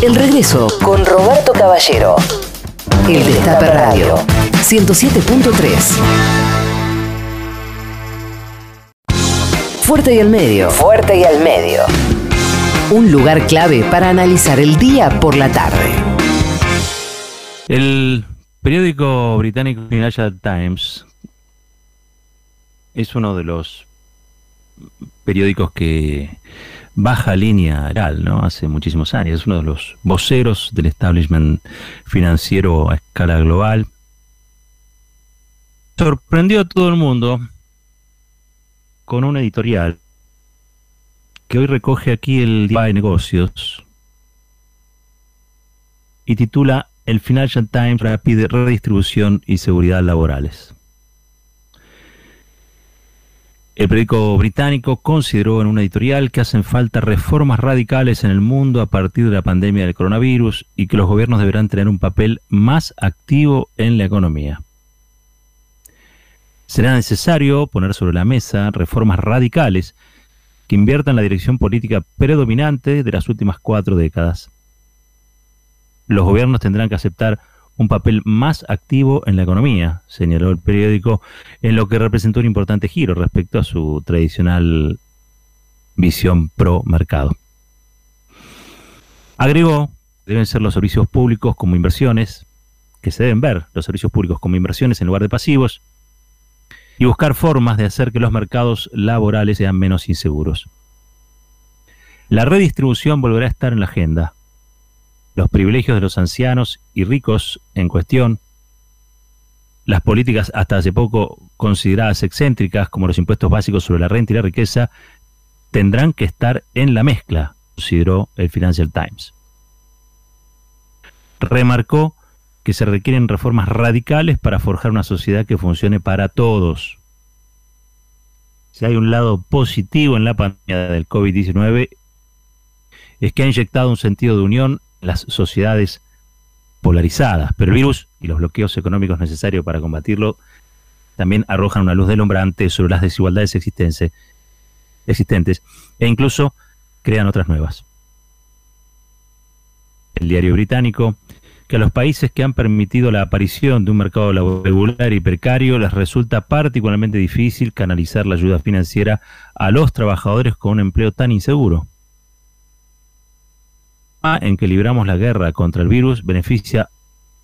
El regreso con Roberto Caballero. El Destape Radio 107.3. Fuerte y al medio. Fuerte y al medio. Un lugar clave para analizar el día por la tarde. El periódico británico Financial Times es uno de los periódicos que baja línea real, ¿no? Hace muchísimos años. Es uno de los voceros del establishment financiero a escala global. Sorprendió a todo el mundo con un editorial que hoy recoge aquí el día de negocios y titula El Financial Times pide redistribución y seguridad laborales. El periódico británico consideró en una editorial que hacen falta reformas radicales en el mundo a partir de la pandemia del coronavirus y que los gobiernos deberán tener un papel más activo en la economía. Será necesario poner sobre la mesa reformas radicales que inviertan la dirección política predominante de las últimas cuatro décadas. Los gobiernos tendrán que aceptar un papel más activo en la economía, señaló el periódico, en lo que representó un importante giro respecto a su tradicional visión pro mercado. Agregó, deben ser los servicios públicos como inversiones, que se deben ver los servicios públicos como inversiones en lugar de pasivos, y buscar formas de hacer que los mercados laborales sean menos inseguros. La redistribución volverá a estar en la agenda, los privilegios de los ancianos y ricos en cuestión, las políticas hasta hace poco consideradas excéntricas como los impuestos básicos sobre la renta y la riqueza, tendrán que estar en la mezcla, consideró el Financial Times. Remarcó que se requieren reformas radicales para forjar una sociedad que funcione para todos. Si hay un lado positivo en la pandemia del COVID-19, es que ha inyectado un sentido de unión las sociedades polarizadas, pero el virus y los bloqueos económicos necesarios para combatirlo también arrojan una luz delumbrante sobre las desigualdades existentes e incluso crean otras nuevas. El diario británico que a los países que han permitido la aparición de un mercado regular y precario les resulta particularmente difícil canalizar la ayuda financiera a los trabajadores con un empleo tan inseguro en que libramos la guerra contra el virus beneficia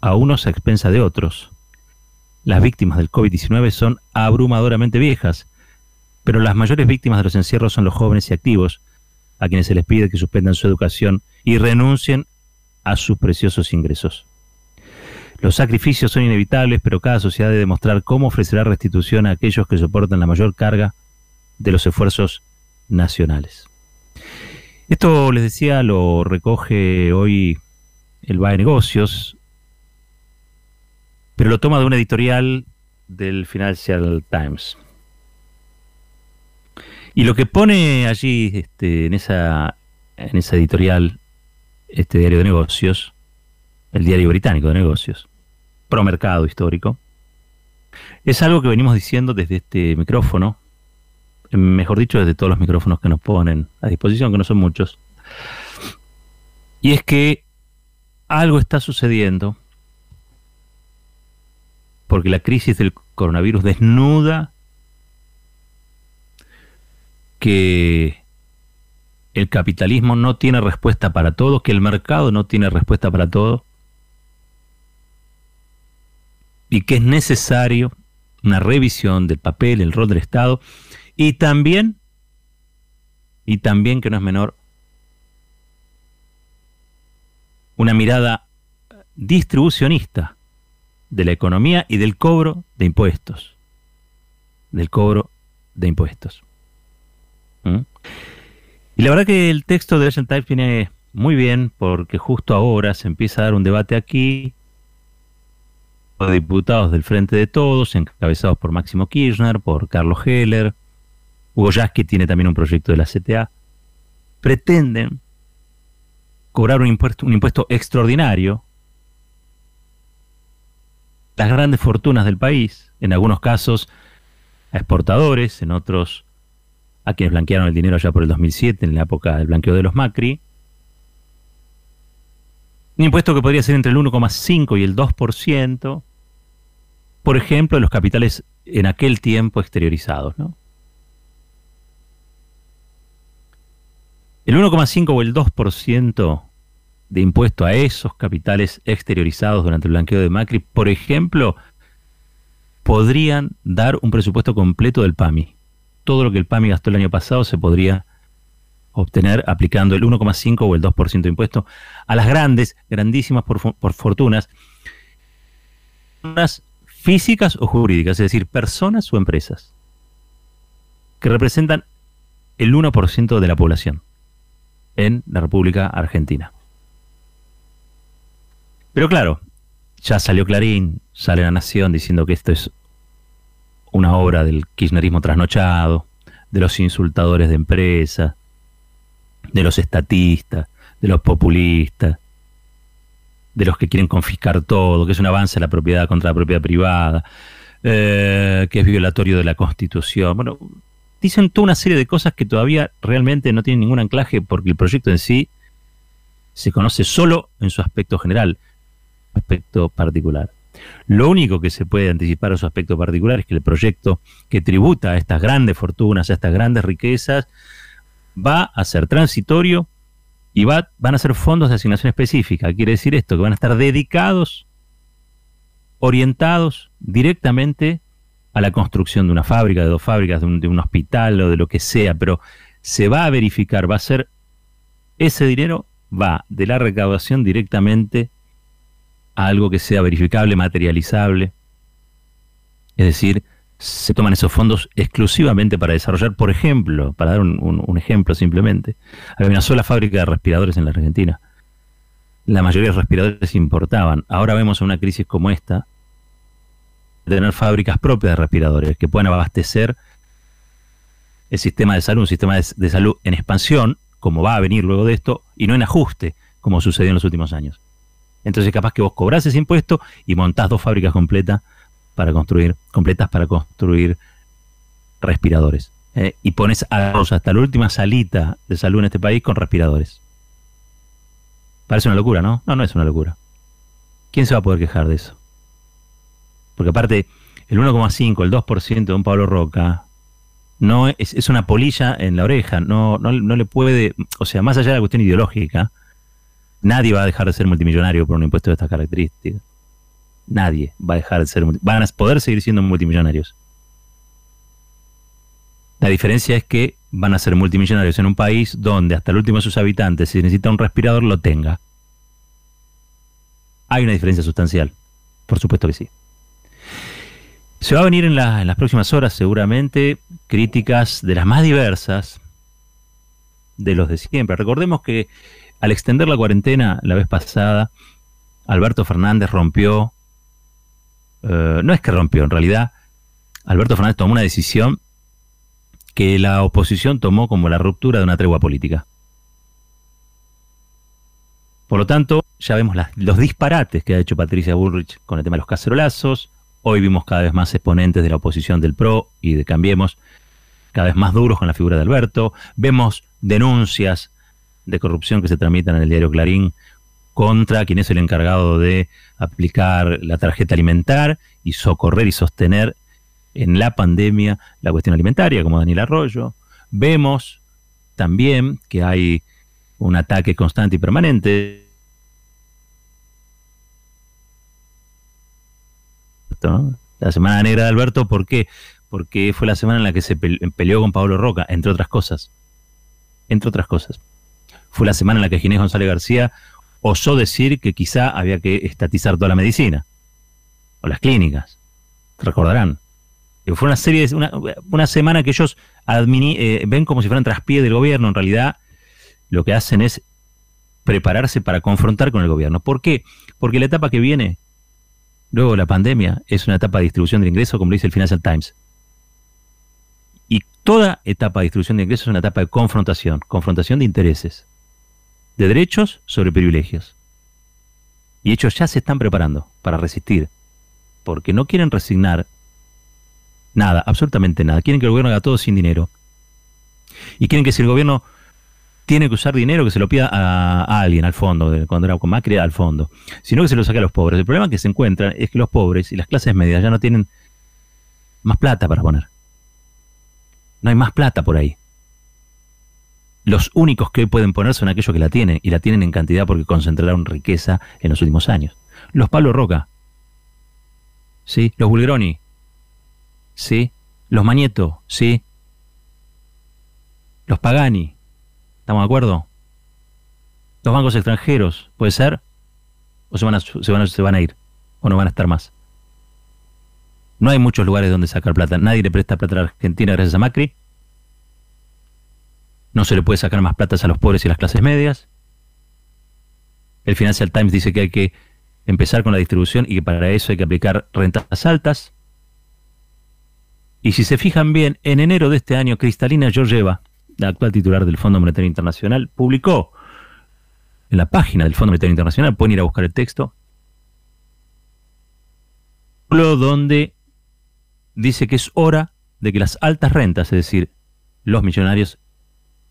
a unos a expensa de otros. Las víctimas del COVID-19 son abrumadoramente viejas, pero las mayores víctimas de los encierros son los jóvenes y activos, a quienes se les pide que suspendan su educación y renuncien a sus preciosos ingresos. Los sacrificios son inevitables, pero cada sociedad debe demostrar cómo ofrecerá restitución a aquellos que soportan la mayor carga de los esfuerzos nacionales. Esto, les decía, lo recoge hoy el BAE Negocios, pero lo toma de una editorial del Financial Times. Y lo que pone allí, este, en, esa, en esa editorial, este diario de negocios, el diario británico de negocios, pro mercado histórico, es algo que venimos diciendo desde este micrófono mejor dicho, desde todos los micrófonos que nos ponen a disposición, que no son muchos. Y es que algo está sucediendo porque la crisis del coronavirus desnuda que el capitalismo no tiene respuesta para todo, que el mercado no tiene respuesta para todo y que es necesario una revisión del papel, el rol del Estado y también, y también que no es menor, una mirada distribucionista de la economía y del cobro de impuestos. Del cobro de impuestos. ¿Mm? Y la verdad que el texto de Asian Times viene muy bien porque justo ahora se empieza a dar un debate aquí de diputados del Frente de Todos, encabezados por Máximo Kirchner, por Carlos Heller, Hugo Yasky tiene también un proyecto de la CTA, pretenden cobrar un impuesto, extraordinario las grandes fortunas del país, en algunos casos a exportadores, en otros a quienes blanquearon el dinero ya por el 2007, en la época del blanqueo de los Macri, Un impuesto que podría ser entre el 1,5 y el 2%, por ejemplo, de los capitales en aquel tiempo exteriorizados. ¿no? El 1,5 o el 2% de impuesto a esos capitales exteriorizados durante el blanqueo de Macri, por ejemplo, podrían dar un presupuesto completo del PAMI. Todo lo que el PAMI gastó el año pasado se podría obtener aplicando el 1,5 o el 2% de impuesto a las grandes, grandísimas por, fortunas, físicas o jurídicas, es decir, personas o empresas, que representan el 1% de la población en la República Argentina. Pero claro, ya salió Clarín, sale La Nación diciendo que esto es una obra del kirchnerismo trasnochado, de los insultadores de empresas, de los estatistas, de los populistas, de los que quieren confiscar todo, que es un avance a la propiedad contra la propiedad privada, eh, que es violatorio de la Constitución. Bueno, dicen toda una serie de cosas que todavía realmente no tienen ningún anclaje porque el proyecto en sí se conoce solo en su aspecto general aspecto particular. Lo único que se puede anticipar a su aspecto particular es que el proyecto que tributa a estas grandes fortunas, a estas grandes riquezas, va a ser transitorio y va, van a ser fondos de asignación específica. Quiere decir esto, que van a estar dedicados, orientados directamente a la construcción de una fábrica, de dos fábricas, de un, hospital o de lo que sea, pero se va a verificar, va a ser, ese dinero va de la recaudación directamente algo que sea verificable, materializable. Es decir, se toman esos fondos exclusivamente para desarrollar, por ejemplo, para dar un, ejemplo simplemente, había una sola fábrica de respiradores en la Argentina. La mayoría de los respiradores importaban. Ahora vemos una crisis como esta, tener fábricas propias de respiradores que puedan abastecer el sistema de salud, un sistema de, salud en expansión, como va a venir luego de esto, y no en ajuste, como sucedió en los últimos años. Entonces capaz que vos cobrás ese impuesto y montás dos fábricas completas para construir, completas para construir respiradores. ¿eh? y pones a hasta la última salita de salud en este país con respiradores. Parece una locura, ¿no? No, no es una locura. ¿Quién se va a poder quejar de eso? Porque aparte, el 1,5, el 2% de un Pablo Roca, no es, es, una polilla en la oreja, no, no, le puede, o sea, más allá de la cuestión ideológica, Nadie va a dejar de ser multimillonario por un impuesto de estas características. Nadie va a dejar de ser van a poder seguir siendo multimillonarios. La diferencia es que van a ser multimillonarios en un país donde hasta el último de sus habitantes, si necesita un respirador, lo tenga. Hay una diferencia sustancial. Por supuesto que sí. Se va a venir en, las próximas horas seguramente críticas de las más diversas de los de siempre. Recordemos que al extender la cuarentena la vez pasada, Alberto Fernández rompió, eh, no es que rompió, en realidad, Alberto Fernández tomó una decisión que la oposición tomó como la ruptura de una tregua política. Por lo tanto, ya vemos los disparates que ha hecho Patricia Bullrich con el tema de los cacerolazos. Hoy vimos cada vez más exponentes de la oposición del PRO y de Cambiemos, cada vez más duros con la figura de Alberto. Vemos denuncias de corrupción que se tramitan en el diario Clarín contra quien es el encargado de aplicar la tarjeta alimentar y socorrer y sostener en la pandemia la cuestión alimentaria, como Daniel Arroyo. Vemos también que hay un ataque constante y permanente. La semana negra de Alberto, ¿por qué? Porque fue la semana en la que se peleó con Pablo Roca, entre otras cosas. Entre otras cosas fue la semana en la que Ginés González García osó decir que quizá había que estatizar toda la medicina o las clínicas. Recordarán. Fue una serie de, una, semana que ellos eh, ven como si fueran traspié del gobierno. En realidad, lo que hacen es prepararse para confrontar con el gobierno. ¿Por qué? Porque la etapa que viene, luego la pandemia, es una etapa de distribución de ingresos, como dice el Financial Times. Y toda etapa de distribución de ingresos es una etapa de confrontación, confrontación de intereses de derechos sobre privilegios. Y ellos ya se están preparando para resistir, porque no quieren resignar nada, absolutamente nada. Quieren que el gobierno haga todo sin dinero. Y quieren que si el gobierno tiene que usar dinero que se lo pida a, alguien, al fondo, cuando era con Macri, al fondo, sino que se lo saque a los pobres. El problema que se encuentran es que los pobres y las clases medias ya no tienen más plata para poner. No hay más plata por ahí. Los únicos que hoy pueden poner son aquellos que la tienen, y la tienen en cantidad porque concentraron riqueza en los últimos años. Los Pablo Roca, ¿sí? Los Bulgroni, ¿sí? Los Manieto, ¿sí? Los Pagani, ¿estamos de acuerdo? Los bancos extranjeros, ¿puede ser? ¿O se van a, se van a, se van a ir? ¿O no van a estar más? No hay muchos lugares donde sacar plata. Nadie le presta plata a Argentina gracias a Macri. No se le puede sacar más plata a los pobres y las clases medias. El Financial Times dice que hay que empezar con la distribución y que para eso hay que aplicar rentas altas. Y si se fijan bien, en enero de este año, Cristalina Georgieva, la actual titular del Fondo Monetario Internacional, publicó en la página del Fondo Monetario Internacional, pueden ir a buscar el texto, donde dice que es hora de que las altas rentas, es decir, los millonarios,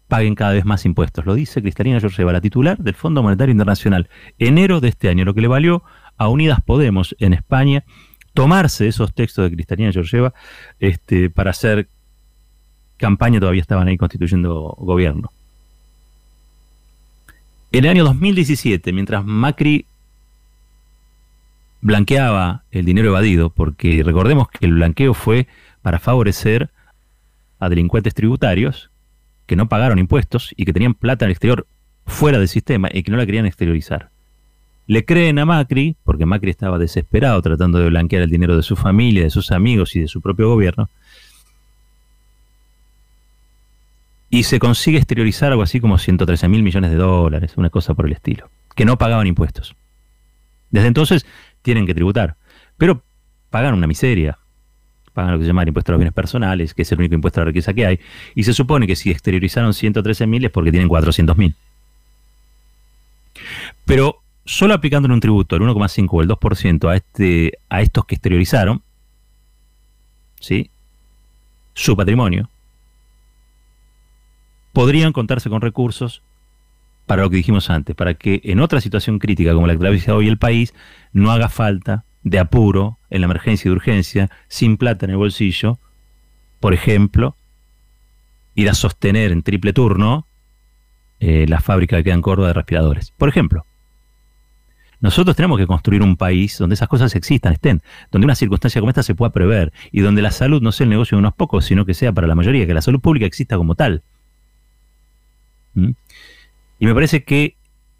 paguen cada vez más impuestos. Lo dice Cristalina Georgieva, la titular del Fondo Monetario Internacional, enero de este año, lo que le valió a Unidas Podemos en España tomarse esos textos de Cristalina Georgieva este, para hacer campaña, todavía estaban ahí constituyendo gobierno. En el año 2017, mientras Macri blanqueaba el dinero evadido, porque recordemos que el blanqueo fue para favorecer a delincuentes tributarios que no pagaron impuestos y que tenían plata en el exterior fuera del sistema y que no la querían exteriorizar. Le creen a Macri, porque Macri estaba desesperado tratando de blanquear el dinero de su familia, de sus amigos y de su propio gobierno, y se consigue exteriorizar algo así como 113 mil millones de dólares, una cosa por el estilo, que no pagaban impuestos. Desde entonces tienen que tributar. Pero pagan una miseria. Pagan lo que se llama el impuesto a los bienes personales, que es el único impuesto a la riqueza que hay. Y se supone que si exteriorizaron 113 mil es porque tienen 400 mil. Pero solo aplicando un tributo el 1,5 o el 2% a, este, a estos que exteriorizaron, ¿sí? su patrimonio, podrían contarse con recursos para lo que dijimos antes, para que en otra situación crítica como la que atraviesa hoy el país, no haga falta de apuro en la emergencia y de urgencia, sin plata en el bolsillo, por ejemplo, ir a sostener en triple turno eh, la fábrica que queda en Córdoba de respiradores. Por ejemplo, nosotros tenemos que construir un país donde esas cosas existan, estén, donde una circunstancia como esta se pueda prever y donde la salud no sea el negocio de unos pocos, sino que sea para la mayoría, que la salud pública exista como tal. ¿Mm? Y me parece que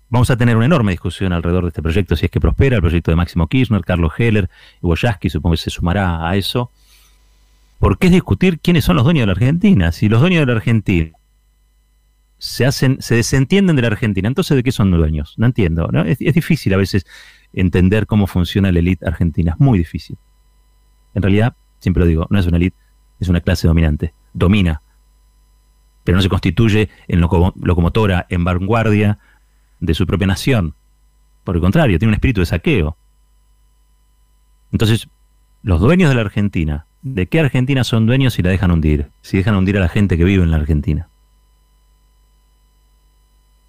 vamos a tener una enorme discusión alrededor de este proyecto, si es que prospera, el proyecto de Máximo Kirchner, Carlos Heller y Wojaski, supongo que se sumará a eso. Porque es discutir quiénes son los dueños de la Argentina. Si los dueños de la Argentina se hacen, se desentienden de la Argentina, entonces ¿de qué son dueños? No entiendo. Es, es difícil a veces entender cómo funciona la élite argentina. Es muy difícil. En realidad, siempre lo digo, no es una élite, es una clase dominante. Domina pero no se constituye en locomotora, en vanguardia de su propia nación. Por el contrario, tiene un espíritu de saqueo. Entonces, los dueños de la Argentina, ¿de qué Argentina son dueños si la dejan hundir? Si dejan hundir a la gente que vive en la Argentina.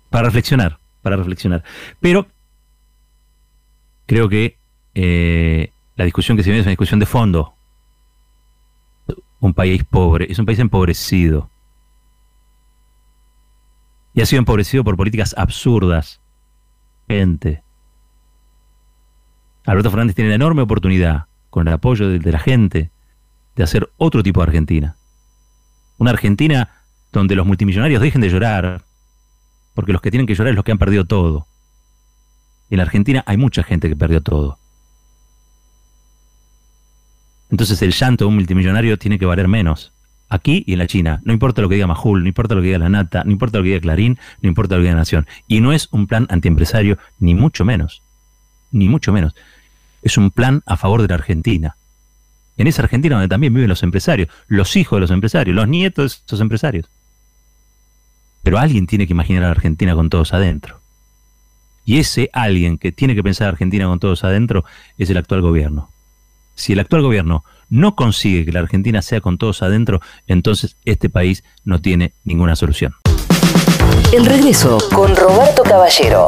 Para reflexionar, para reflexionar. Pero creo que eh, la discusión que se viene es una discusión de fondo. Un país pobre, es un país empobrecido y ha sido empobrecido por políticas absurdas. Gente. Alberto Fernández tiene la enorme oportunidad, con el apoyo de, la gente, de hacer otro tipo de Argentina. Una Argentina donde los multimillonarios dejen de llorar, porque los que tienen que llorar es los que han perdido todo. En la Argentina hay mucha gente que perdió todo. Entonces el llanto de un multimillonario tiene que valer menos aquí y en la China. No importa lo que diga Majul, no importa lo que diga la Nata, no importa lo que diga Clarín, no importa lo que diga Nación. Y no es un plan antiempresario, ni mucho menos. Ni mucho menos. Es un plan a favor de la Argentina. En esa Argentina donde también viven los empresarios, los hijos de los empresarios, los nietos de esos empresarios. Pero alguien tiene que imaginar a la Argentina con todos adentro. Y ese alguien que tiene que pensar a Argentina con todos adentro es el actual gobierno. Si el actual gobierno no consigue que la Argentina sea con todos adentro, entonces este país no tiene ninguna solución. El regreso con Roberto Caballero.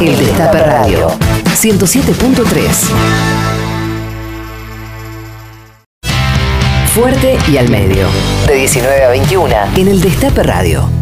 El Destape Radio 107.3. Fuerte y al medio. De 19 a 21 en el Destape Radio.